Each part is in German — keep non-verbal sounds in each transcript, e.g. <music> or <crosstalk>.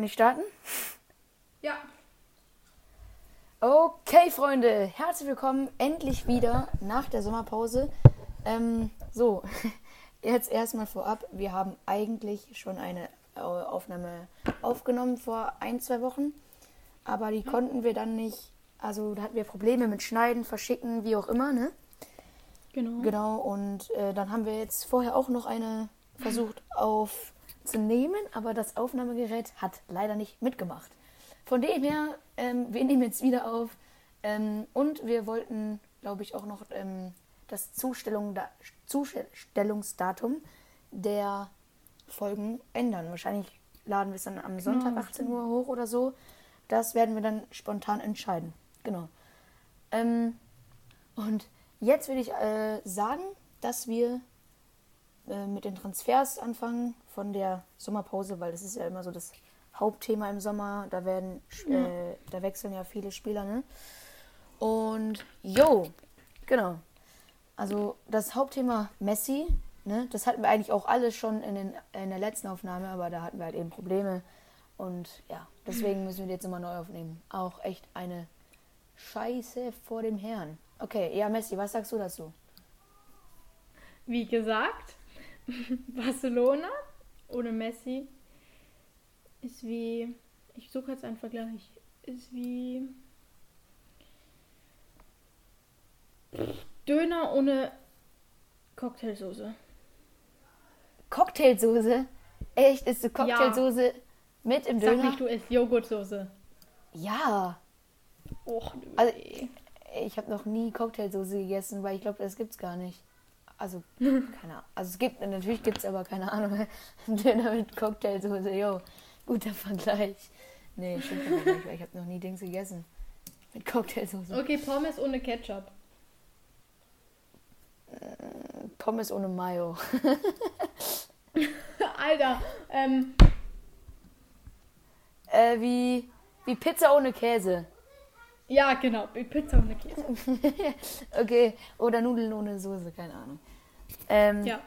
Kann ich starten? Ja. Okay, Freunde, herzlich willkommen endlich wieder nach der Sommerpause. Ähm, so, <laughs> jetzt erstmal vorab. Wir haben eigentlich schon eine äh, Aufnahme aufgenommen vor ein, zwei Wochen, aber die konnten wir dann nicht. Also, da hatten wir Probleme mit Schneiden, Verschicken, wie auch immer, ne? Genau. Genau, und äh, dann haben wir jetzt vorher auch noch eine versucht aufzunehmen, aber das Aufnahmegerät hat leider nicht mitgemacht. Von dem her, ähm, wir nehmen jetzt wieder auf ähm, und wir wollten, glaube ich, auch noch ähm, das Zustellung, da, Zustellungsdatum der Folgen ändern. Wahrscheinlich laden wir es dann am Sonntag 18 Uhr hoch oder so. Das werden wir dann spontan entscheiden. Genau. Ähm, und jetzt würde ich äh, sagen, dass wir äh, mit den Transfers anfangen von der Sommerpause, weil das ist ja immer so das Hauptthema im Sommer. Da werden, äh, da wechseln ja viele Spieler, ne? Und jo, genau. Also das Hauptthema Messi, ne? Das hatten wir eigentlich auch alle schon in, den, in der letzten Aufnahme, aber da hatten wir halt eben Probleme. Und ja, deswegen müssen wir die jetzt immer neu aufnehmen. Auch echt eine Scheiße vor dem Herrn. Okay, ja, Messi, was sagst du dazu? Wie gesagt, <laughs> Barcelona ohne Messi ist wie. Ich suche jetzt einen Vergleich. Ist wie. Döner ohne Cocktailsoße. Cocktailsoße? Echt? Ist du Cocktailsoße mit im Sag Döner? nicht, du isst Joghurtsoße. Ja. Och, du Also, ey. ich habe noch nie Cocktailsoße gegessen, weil ich glaube, das gibt's gar nicht. Also, keine Ahnung. Also es gibt, natürlich gibt's aber keine Ahnung. <laughs> Döner mit Cocktailsoße, jo. Guter Vergleich. Nee, stimmt aber nicht, weil ich habe noch nie Dings gegessen. Mit Cocktailsoße. Okay, Pommes ohne Ketchup. Pommes ohne Mayo. <laughs> Alter, ähm, Äh, wie, wie Pizza ohne Käse. ja, genau, Pizza ohne Käse. <laughs> Okay, oder Nudeln ohne Soße, keine Ahnung. Ähm, Ja,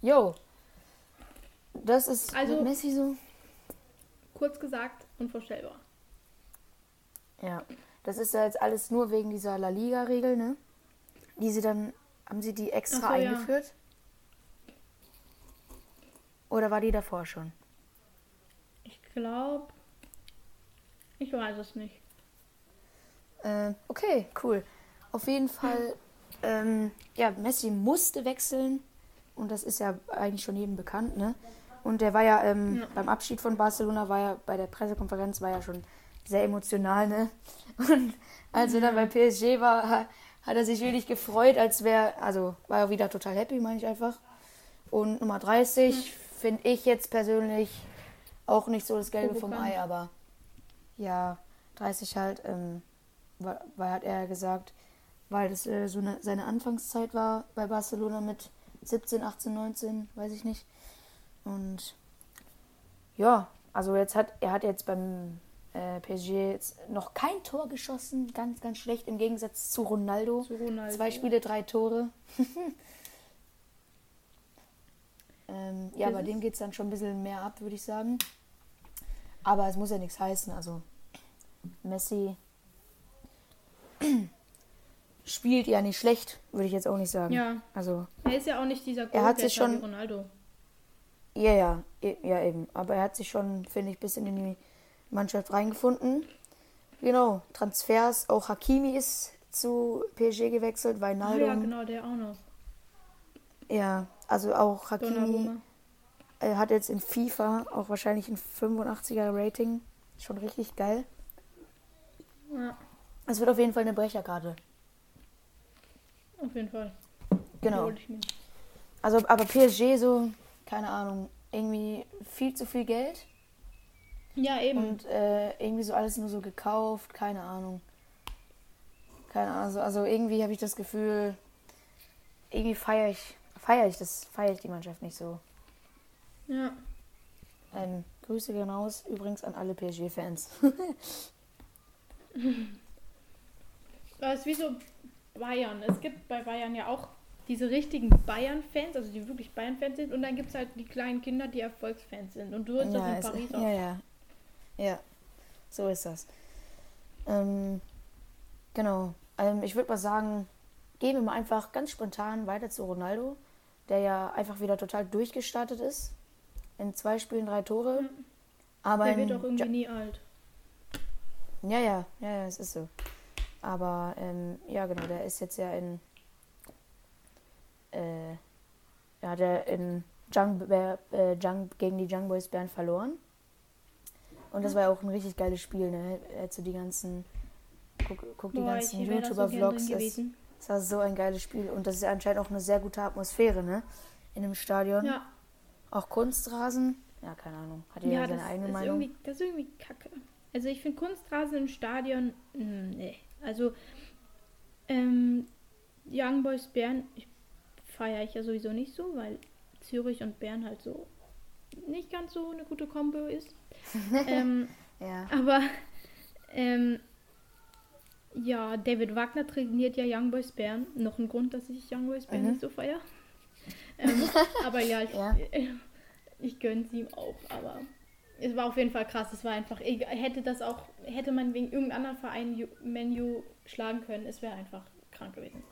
Jo. Das ist Also- Messi so. kurz gesagt, unvorstellbar. Ja. Das ist ja jetzt alles nur wegen dieser La Liga-Regel, ne? Die sie dann, haben sie die extra so, ja. eingeführt? Oder war die davor schon? Ich glaube, ich weiß es nicht. Äh, okay, cool. Auf jeden Fall, ähm, ja, Messi musste wechseln und das ist ja eigentlich schon jedem bekannt, ne? Und der war ja, ähm, Ja. beim Abschied von Barcelona war ja bei der Pressekonferenz war ja schon sehr emotional, ne? <laughs> Und als er dann bei PSG war, ha- hat er sich wirklich gefreut, als wäre, also war er wieder total happy, meine ich einfach. Und Nummer 30 finde ich jetzt persönlich auch nicht so das Gelbe vom. Ei, aber ja, 30 halt, ähm, weil, weil hat er gesagt, weil das äh, so eine, seine Anfangszeit war bei Barcelona mit 17, 18, 19, weiß ich nicht. Und ja, also jetzt hat er hat jetzt beim äh, PSG jetzt noch kein Tor geschossen, ganz, ganz schlecht im Gegensatz zu Ronaldo. Zu Ronaldo. Zwei Spiele, drei Tore. <laughs> ähm, ja, bei dem geht es dann schon ein bisschen mehr ab, würde ich sagen. Aber es muss ja nichts heißen. Also Messi spielt ja nicht schlecht, würde ich jetzt auch nicht sagen. Ja, Also, er ist ja auch nicht dieser Er hat sich schon- Ronaldo. ja, ja, e- ja eben. Aber er hat sich schon, finde ich, ein bisschen in die Mannschaft reingefunden. Genau, Transfers. Auch Hakimi ist zu PSG gewechselt, weil Ah, Naldo. ja, genau, der auch noch. Ja, also auch Hakimi Donnarumma. äh, hat jetzt in FIFA auch wahrscheinlich ein 85er Rating. Schon richtig geil. Ja, Es wird auf jeden Fall eine Brecherkarte. Auf jeden Fall. Genau. Also, aber PSG so, keine Ahnung, irgendwie viel zu viel Geld Ja, eben. und äh, irgendwie so alles nur so gekauft, keine Ahnung. Keine Ahnung, also, also irgendwie habe ich das Gefühl, irgendwie feiere ich, feiere ich das, feiere ich die Mannschaft nicht so. ja. Ähm, Grüße gehen raus übrigens an alle PSG-Fans. Das <laughs> ist wie so Bayern. Es gibt bei Bayern ja auch diese richtigen Bayern-Fans, also die wirklich Bayern-Fans sind. Und dann gibt es halt die kleinen Kinder, die Erfolgsfans sind. Und so ist das in Paris ja, auch. ja. Ja, so ist das. Ähm, genau. Ähm, ich würde mal sagen, gehen wir mal einfach ganz spontan weiter zu Ronaldo, der ja einfach wieder total durchgestartet ist. In zwei Spielen drei Tore. Aber Der wird auch irgendwie Ja- nie alt. Ja, ja, ja, ja, es ist so. Aber ähm, ja, genau, der ist jetzt ja in. Äh, ja, der in Jung, äh, Jung, gegen die Young Boys Bern verloren. Und das war ja auch ein richtig geiles Spiel, ne? Du die ganzen. Guck, guck die Boah, ganzen so YouTuber-Vlogs. drin das, das war so ein geiles Spiel. Und das ist ja anscheinend auch eine sehr gute Atmosphäre, ne? In dem Stadion. Ja, Auch Kunstrasen. Ja, keine Ahnung. Hat jeder ja seine das, eigene ist Meinung. das ist irgendwie kacke. Also ich finde Kunstrasen im Stadion, mm, nee. Also ähm, Young Boys Bern feiere ich ja sowieso nicht so, weil Zürich und Bern halt so nicht ganz so eine gute Kombo ist. <laughs> ähm, Ja. aber ähm, ja, David Wagner trainiert ja Young Boys Bern. Noch ein Grund, dass ich Young Boys Bern Mhm. nicht so feiere. Ähm, aber ja, ich, <laughs> Ja. ich gönne ihm auch. Aber es war auf jeden Fall krass. Es war einfach, hätte das auch, hätte man wegen irgendeinem anderen Verein Menu schlagen können, es wäre einfach krank gewesen.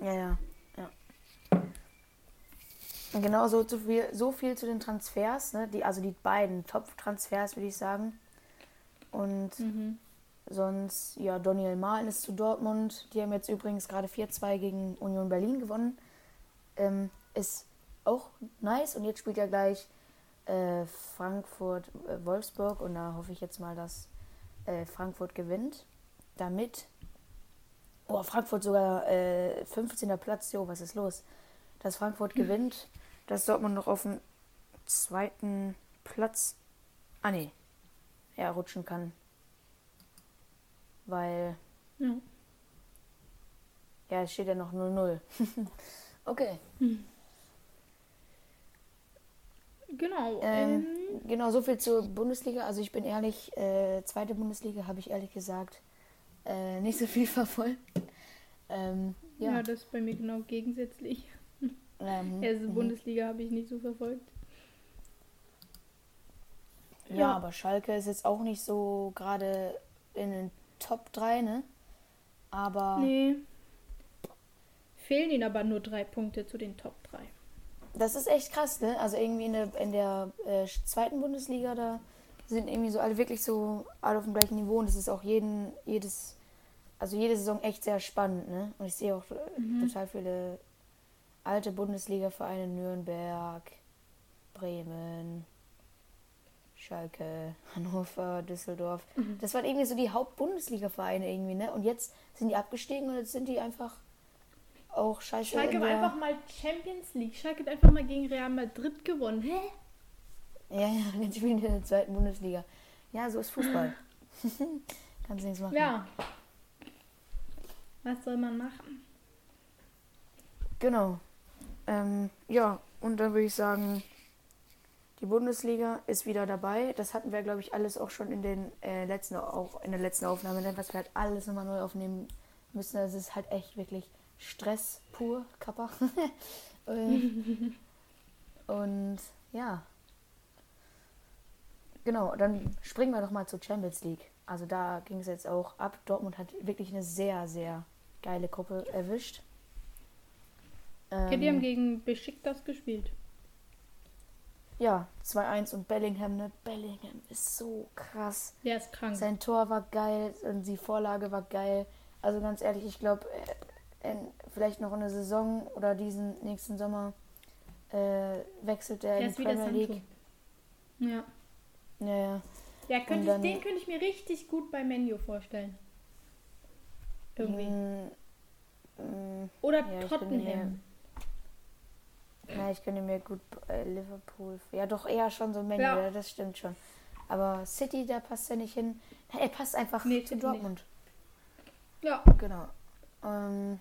Ja, ja, ja. Und Genau so, zu viel, so viel zu den Transfers, ne? Die, also die beiden Top-Transfers, würde ich sagen. Und Mhm. sonst, ja, Daniel Mahlen ist zu Dortmund. Die haben jetzt übrigens gerade 4-2 gegen Union Berlin gewonnen. Ähm, ist auch nice. Und jetzt spielt er gleich äh, Frankfurt-Wolfsburg. Und da hoffe ich jetzt mal, dass äh, Frankfurt gewinnt. Damit Oh, Frankfurt sogar äh, 15. Platz. Jo, was ist los? Dass Frankfurt gewinnt, dass Dortmund noch auf dem zweiten Platz. Ah, nee. Ja, rutschen kann. Weil. Ja. Ja, es steht ja noch 0-0. <laughs> okay. Genau. Ähm, Ähm, genau, so viel zur Bundesliga. Also ich bin ehrlich, äh, zweite Bundesliga habe ich ehrlich gesagt äh, nicht so viel <laughs> verfolgt. Ähm, ja. ja. das ist bei mir genau gegensätzlich. <laughs> Also. Bundesliga habe ich nicht so verfolgt. Ja, Ja. aber Schalke ist jetzt auch nicht so gerade in den Top 3, ne? Aber Nee. Fehlen ihnen aber nur drei Punkte zu den Top 3. das ist echt krass, ne? Also irgendwie in der, in der äh, zweiten Bundesliga, da sind irgendwie so alle wirklich so alle auf dem gleichen Niveau und das ist auch jeden, jedes, also jede Saison echt sehr spannend, ne? Und ich sehe auch äh, total viele alte Bundesliga-Vereine, Nürnberg, Bremen, Schalke, <laughs> Hannover, Düsseldorf. Das waren irgendwie so die Haupt-Bundesliga-Vereine irgendwie, ne? Und jetzt sind die abgestiegen und jetzt sind die einfach auch scheiße Schalke der... einfach mal Champions League. Schalke hat einfach mal gegen Real Madrid gewonnen. Hä? Ja, ja, <laughs> jetzt spielen die in der zweiten Bundesliga. Ja, so ist Fußball. <laughs> Kannst nichts machen. Ja. Was soll man machen? Genau. Ähm, ja, und dann würde ich sagen, die Bundesliga ist wieder dabei. Das hatten wir, glaube ich, alles auch schon in den äh, letzten auch in der letzten Aufnahme, ne, was wir halt alles nochmal neu aufnehmen müssen. Das ist halt echt wirklich Stress pur, Kappa. <laughs> Ähm, und ja. Genau, dann springen wir doch mal zur Champions League. Also da ging es jetzt auch ab. Dortmund hat wirklich eine sehr, sehr geile Gruppe erwischt. Okay, die haben Ähm, gegen Besiktas gespielt. ja, 2-1 und Bellingham, ne? Bellingham ist so krass. Der ist krank. Sein Tor war geil und die Vorlage war geil. Also ganz ehrlich, ich glaube, vielleicht noch in der Saison oder diesen nächsten Sommer äh, wechselt er Der in die wieder Premier. League. Ja. Ja, ja. Ja, könnte Und ich, dann- den könnte ich mir richtig gut bei Menu vorstellen. Irgendwie. Mm, mm, Oder ja, ich bin Tottenham. na, ich könnte mir gut äh, Liverpool. Ja, doch eher schon so Menu, Ja. ja. das stimmt schon. Aber City, da passt er nicht hin. Er passt einfach Nee, zu Dortmund. Ja. Genau. Ähm,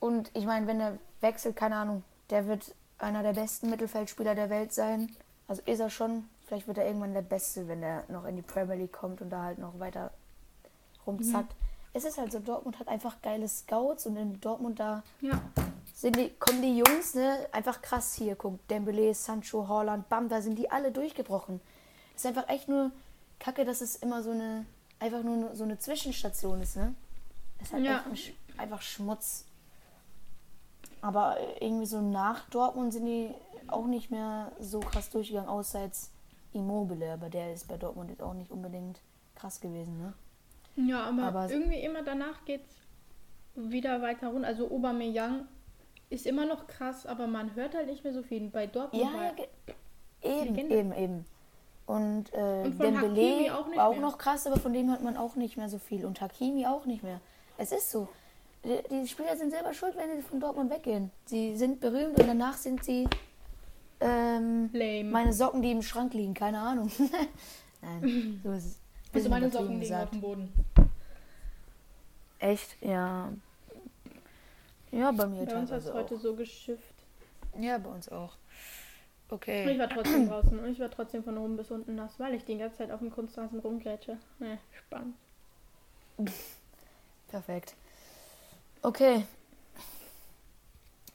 und ich meine, wenn er wechselt, keine Ahnung, der wird einer der besten Mittelfeldspieler der Welt sein. Also ist er schon. Vielleicht wird er irgendwann der Beste, wenn er noch in die Premier League kommt und da halt noch weiter rumzackt. Es ist halt so, Dortmund hat einfach geile Scouts und in Dortmund da Ja. sind die, kommen die Jungs, ne, einfach krass hier. Guck, Dembele, Sancho, Holland, bam, da sind die alle durchgebrochen. Es ist einfach echt nur kacke, dass es immer so eine, einfach nur so eine Zwischenstation ist, ne? Es ist halt Ja. einfach Schmutz. Aber irgendwie so nach Dortmund sind die auch nicht mehr so krass durchgegangen, außer jetzt Immobile, aber der ist bei Dortmund jetzt auch nicht unbedingt krass gewesen, ne? Ja, aber, Aber- irgendwie immer danach geht's wieder weiter runter. Also Aubameyang ist immer noch krass, aber man hört halt nicht mehr so viel. Bei Dortmund Ja, war eben, Legende. eben, eben. Und, äh, Und Dembele auch war auch mehr. noch krass, aber von dem hört man auch nicht mehr so viel. Und Hakimi auch nicht mehr. Es ist so. Die, Spieler sind selber schuld, wenn sie von Dortmund weggehen. Sie sind berühmt und danach sind sie ähm, lame. meine Socken, die im Schrank liegen. Keine Ahnung. <laughs> Nein, <laughs> so ist es. also meine Socken liegen auf dem Boden. Echt? Ja. Ja, bei mir Bei uns hat es teilweise heute auch. so geschifft. Ja, bei uns auch. Ich Okay. war trotzdem <clears throat> draußen und ich war trotzdem von oben bis unten nass, weil ich die ganze Zeit auf dem Kunstrasen rumgrätsche. Ne, spannend. Perfekt. Okay.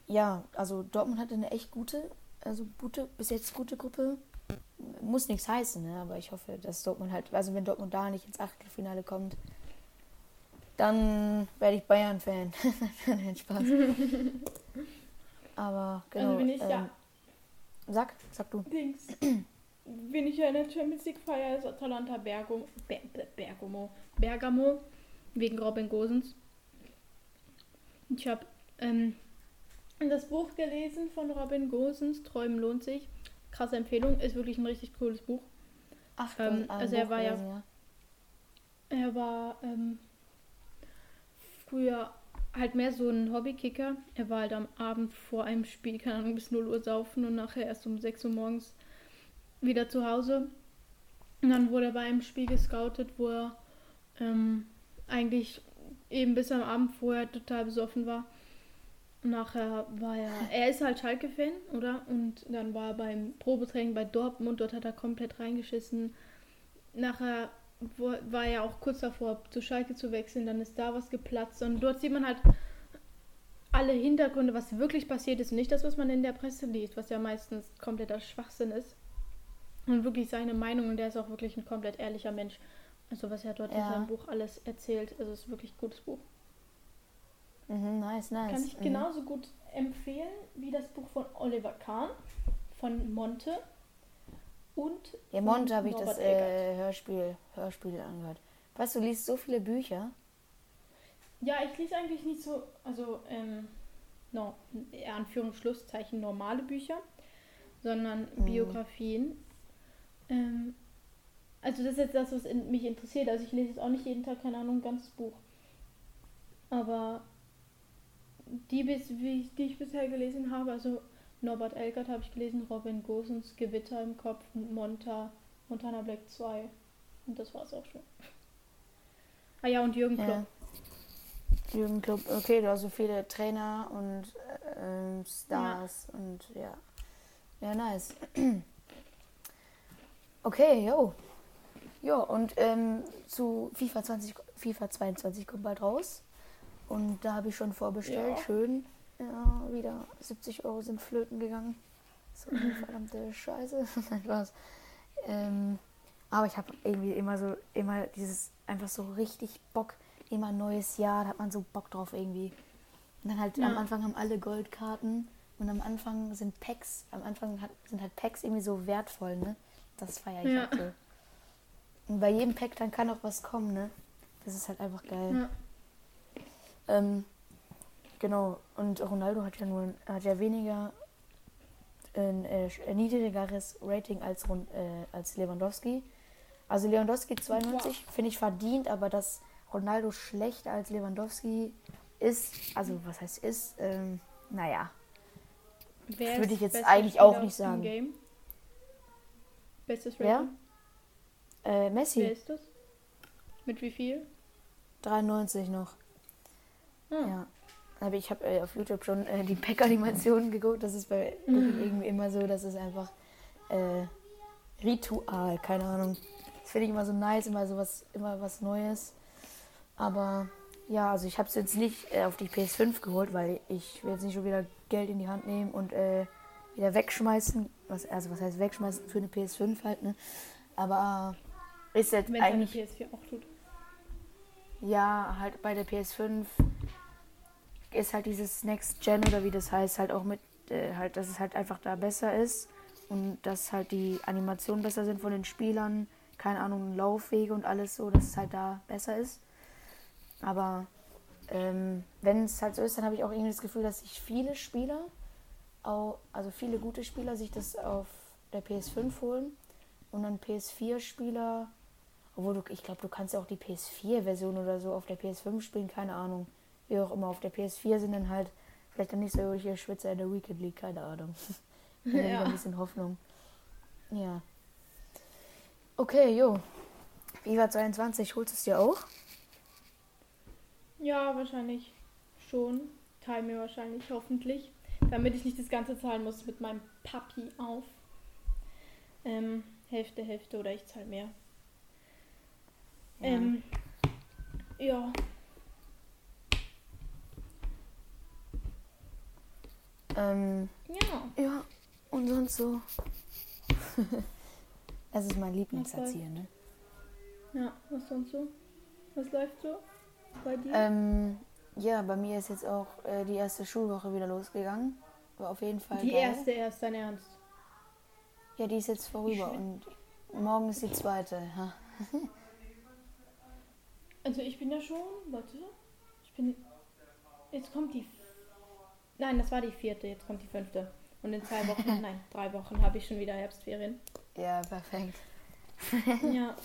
Ja, also Dortmund hatte eine echt gute, also gute, bis jetzt gute Gruppe. Muss nichts heißen, ne? aber ich hoffe, dass Dortmund halt, also wenn Dortmund da nicht ins Achtelfinale kommt, dann werde ich Bayern-Fan. <laughs> Nein, Spaß. <laughs> aber genau. also bin ich ähm, ja Sag, sag du. Dings. Bin <clears throat> ich ja in der Champions League Feier ist Atalanta Bergamo, Ber, Ber, Bergamo, Bergamo wegen Robin Gosens. Ich habe ähm, das Buch gelesen von Robin Gosens, Träumen lohnt sich. Krasse Empfehlung, ist wirklich ein richtig cooles Buch. Ach, Ähm, also er war ja- ja. Er war ähm, früher halt mehr so ein Hobbykicker. Er war halt am Abend vor einem Spiel, keine Ahnung, bis 0 Uhr saufen und nachher erst um 6 Uhr morgens wieder zu Hause. Und dann wurde er bei einem Spiel gescoutet, wo er ähm, eigentlich eben bis am Abend vorher total besoffen war. Nachher war er, er ist halt Schalke-Fan, oder? Und dann war er beim Probetraining bei Dortmund, dort hat er komplett reingeschissen. Nachher war er auch kurz davor, zu Schalke zu wechseln, dann ist da was geplatzt. Und dort sieht man halt alle Hintergründe, was wirklich passiert ist. Und nicht das, was man in der Presse liest, was ja meistens kompletter Schwachsinn ist. Und wirklich seine Meinung. Und der ist auch wirklich ein komplett ehrlicher Mensch. Also was er dort in Ja. seinem Buch alles erzählt, also es ist wirklich ein gutes Buch. Mhm, nice, nice. Kann ich mhm. genauso gut empfehlen wie das Buch von Oliver Kahn, von Monte und Ja, Monte habe ich das äh, Hörspiel, Hörspiel angehört. Weißt du, du liest so viele Bücher. Ja, ich lese eigentlich nicht so, also, ähm, no, in Anführungsschlusszeichen normale Bücher, sondern Mhm. Biografien. Ähm, also das ist jetzt das, was in, mich interessiert. Also ich lese jetzt auch nicht jeden Tag, keine Ahnung, ein ganzes Buch. Aber die, die ich bisher gelesen habe, also Norbert Elgert habe ich gelesen, Robin Gosens, Gewitter im Kopf, Monta, Montana Black 2. Und das war's auch schon. Ah ja, und Jürgen Klopp. Ja. Jugendclub, okay, du hast so viele Trainer und äh, ähm, Stars und ja. Ja, nice. <clears throat> Okay, jo. Jo, und ähm, zu FIFA 20, FIFA 22 kommt bald raus. Und da habe ich schon vorbestellt. Ja. Schön. Ja, wieder 70 Euro sind flöten gegangen. So eine verdammte Scheiße. <laughs> Nein. Ähm, aber ich habe irgendwie immer so, immer dieses, einfach so richtig Bock. Immer neues Jahr, da hat man so Bock drauf irgendwie. Und dann halt Ja. am Anfang haben alle Goldkarten und am Anfang sind Packs, am Anfang hat, sind halt Packs irgendwie so wertvoll, ne? Das feiere ich Ja. halt so. Und bei jedem Pack dann kann auch was kommen, ne? Das ist halt einfach geil. Ja. Ähm, genau. Und Ronaldo hat ja nur hat ja weniger ein äh, niedrigeres Rating als, äh, als Lewandowski. Also Lewandowski 92 finde ich verdient, aber dass Ronaldo schlechter als Lewandowski ist, also was heißt ist, ähm, naja. Würde ich jetzt eigentlich auch nicht sagen. Bestes? Rating? Äh, Wer Messi, ist das? Mit wie viel? 93 noch. Ah. Ja. Aber ich habe äh, auf YouTube schon äh, die Pack-Animationen geguckt. Das ist bei Cooking irgendwie immer so, das ist einfach äh, Ritual, keine Ahnung. Das finde ich immer so nice, immer so was, immer was Neues. Aber ja, also ich habe es jetzt nicht äh, auf die PS5 geholt, weil ich will jetzt nicht schon wieder Geld in die Hand nehmen und äh, wieder wegschmeißen. Was, also was heißt wegschmeißen für eine PS5 halt, ne? Aber ist jetzt Wenn eigentlich, PS4 auch tut. ja, halt bei der PS5 ist halt dieses Next Gen oder wie das heißt, halt auch mit, äh, halt, dass es halt einfach da besser ist und dass halt die Animationen besser sind von den Spielern, keine Ahnung, Laufwege und alles so, dass es halt da besser ist. Aber ähm, wenn es halt so ist, dann habe ich auch irgendwie das Gefühl, dass sich viele Spieler, auch, also viele gute Spieler, sich das auf der PS5 holen und dann PS4-Spieler, obwohl du, ich glaube, du kannst ja auch die PS4-Version oder so auf der PS5 spielen, keine Ahnung. Wie auch immer, auf der PS4 sind dann halt vielleicht dann nicht solche Schwitzer in der Weekend League, keine Ahnung. <laughs> Ich Ja. ein bisschen Hoffnung. Ja. Okay, jo. FIFA 22, holst du es dir auch? Ja, wahrscheinlich schon. Teil mir wahrscheinlich, hoffentlich. Damit ich nicht das Ganze zahlen muss mit meinem Papi auf. Ähm, Hälfte, Hälfte oder ich zahle mehr. Ja. Ähm, ja. Ähm, Ja. ja, und sonst so. <laughs> das ist mein hier, ne? Ja, was sonst so? Was läuft so bei dir? Ähm, ja, bei mir ist jetzt auch äh, die erste Schulwoche wieder losgegangen. War auf jeden Fall Die geil. erste erst, dein Ernst. Ja, die ist jetzt vorüber und morgen ist die zweite. <laughs> Also ich bin ja schon, warte, ich bin, jetzt kommt die, nein, das war die vierte, jetzt kommt die fünfte. Und in zwei Wochen, <laughs> nein, drei Wochen habe ich schon wieder Herbstferien. Ja, perfekt. <laughs> Ja.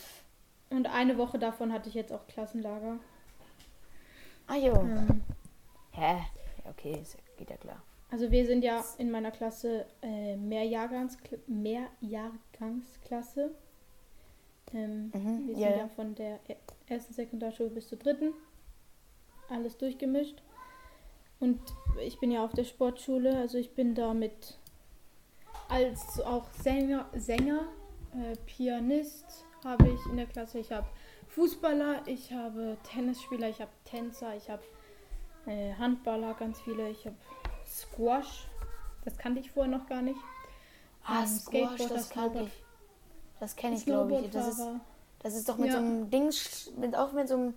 Und eine Woche davon hatte ich jetzt auch Klassenlager. Ah jo. Ähm, Hä? Okay, geht ja klar. also wir sind ja in meiner Klasse äh, Mehrjahrgangskl Mehrjahrgangsklasse. Ähm, Mhm, wir sind ja, ja, von der e- ersten Sekundarschule bis zur dritten. Alles durchgemischt. Und ich bin ja auf der Sportschule, also ich bin da mit als auch Sänger, Sänger äh, Pianist habe ich in der Klasse. Ich habe Fußballer, ich habe Tennisspieler, ich habe Tänzer, ich habe äh, Handballer, ganz viele. Ich habe Squash, das kannte ich vorher noch gar nicht. Ah, Ähm, Squash, das kann Snowboard- ich. Das kenne ich, glaube ich. Das ist, das ist doch mit Ja. so einem Ding, mit, auch mit so einem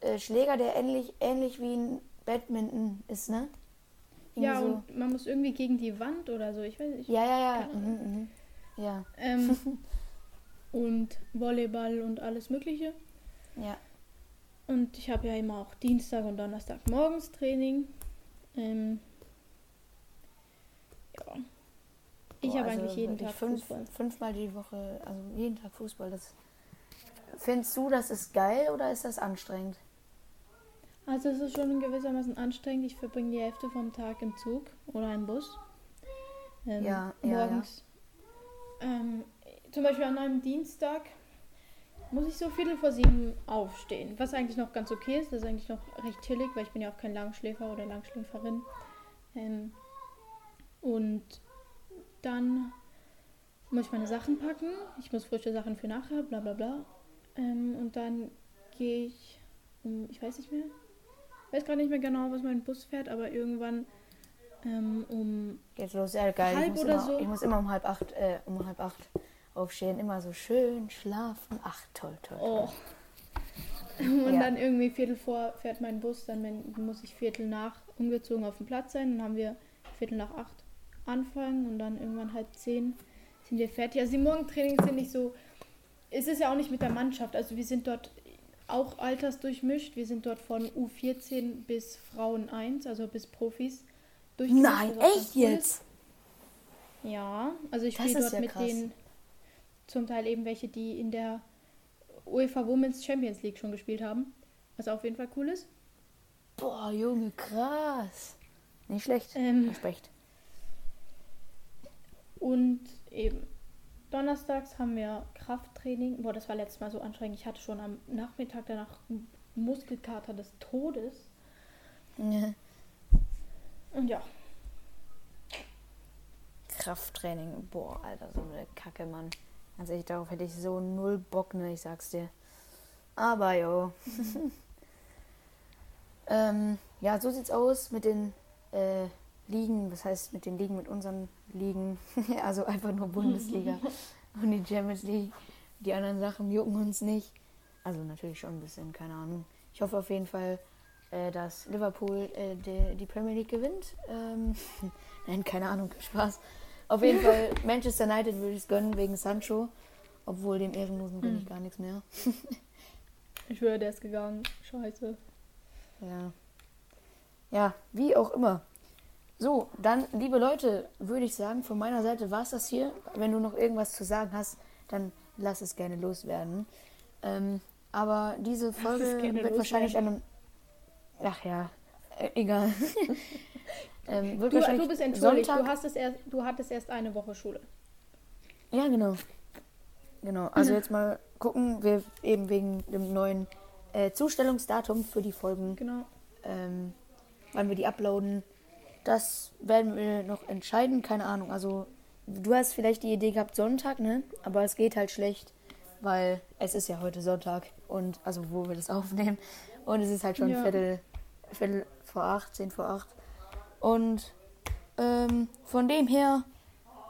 äh, Schläger, der ähnlich, ähnlich wie ein Badminton ist, ne? Irgendwie Ja, so. und man muss irgendwie gegen die Wand oder so. Ich weiß nicht. ja, ja, ja. Mhm, mhm. Ja, Ähm, <laughs> und Volleyball und alles Mögliche. ja. Und ich habe ja immer auch Dienstag und Donnerstag morgens Training. Ähm, ja. Ich habe also eigentlich jeden Tag fünf, Fußball. Fünfmal die Woche, also jeden Tag Fußball. Das Findest du, das ist geil oder ist das anstrengend? Also es ist schon gewissermaßen anstrengend. Ich verbringe die Hälfte vom Tag im Zug oder im Bus. Ähm, Ja, ja, ja. morgens. Ähm, zum Beispiel an einem Dienstag muss ich so viertel vor sieben aufstehen. Was eigentlich noch ganz okay ist. Das ist eigentlich noch recht chillig, weil ich bin ja auch kein Langschläfer oder Langschläferin. Ähm, und dann muss ich meine Sachen packen. Ich muss frische Sachen für nachher, bla bla bla. Ähm, und dann gehe ich um, ich weiß nicht mehr, ich weiß gerade nicht mehr genau, was mein Bus fährt, aber irgendwann ähm, um Geht los, ja geil. Halb ich, muss oder immer, so. ich muss immer um halb acht, äh, um halb acht aufstehen, immer so schön schlafen. Ach toll, toll. toll. Oh. <laughs> Und Ja. dann irgendwie Viertel vor fährt mein Bus, dann muss ich Viertel nach umgezogen auf dem Platz sein. Dann haben wir Viertel nach acht anfangen und dann irgendwann halb zehn sind wir fertig. Also die Morgentrainings sind nicht so. Es ist ja auch nicht mit der Mannschaft. Also wir sind dort auch altersdurchmischt. Wir sind dort von U14 bis Frauen 1, also bis Profis. durchgemischt, Nein, ganz echt cool jetzt? Ja, also ich spiele dort ja mit krass. den zum Teil eben welche, die in der UEFA Women's Champions League schon gespielt haben. Was auf jeden Fall cool ist. Boah, Junge, krass. Nicht schlecht. Ähm, Versprecht. Und eben donnerstags haben wir Krafttraining. Boah, das war letztes Mal so anstrengend. Ich hatte schon am Nachmittag danach einen Muskelkater des Todes. Ja. Und ja, Krafttraining. Boah, Alter, so eine Kacke, Mann. Ganz ehrlich, darauf hätte ich so null Bock, ne, ich sag's dir. Aber jo. <laughs> ähm, ja, so sieht's aus mit den äh, Ligen. Was heißt mit den Ligen, mit unseren Ligen? <laughs> also einfach nur Bundesliga <laughs> und die Champions League. Die anderen Sachen jucken uns nicht. Also natürlich schon ein bisschen, keine Ahnung. Ich hoffe auf jeden Fall, äh, dass Liverpool äh, die, die, Premier League gewinnt. Ähm, <laughs> Nein, keine Ahnung, Spaß. Auf jeden Fall, Manchester United würde ich es gönnen wegen Sancho. Obwohl dem Ehrenlosen gönne ich hm. gar nichts mehr. ich schwöre, der ist gegangen. Scheiße. Ja. Ja, wie auch immer. So, dann, liebe Leute, würde ich sagen, von meiner Seite war es das hier. Wenn du noch irgendwas zu sagen hast, dann lass es gerne loswerden. Ähm, aber diese Folge wird loswerden. wahrscheinlich an einem. Ach ja, äh, egal. <laughs> ähm, du, du bist entschuldigt, Sonntag... du, hast es erst, du hattest erst eine Woche Schule. Ja, genau. Genau, also jetzt mal gucken, wir eben wegen dem neuen äh, Zustellungsdatum für die Folgen. Genau. Ähm, wann wir die uploaden. Das werden wir noch entscheiden, keine Ahnung. Also, du hast vielleicht die Idee gehabt Sonntag, ne? Aber es geht halt schlecht, weil es ist ja heute Sonntag und also wo wir das <laughs> aufnehmen. Und es ist halt schon ja. Viertel, Viertel vor acht, zehn vor acht. Und ähm, von dem her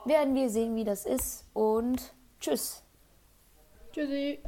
werden wir sehen, wie das ist. Und tschüss. Tschüssi.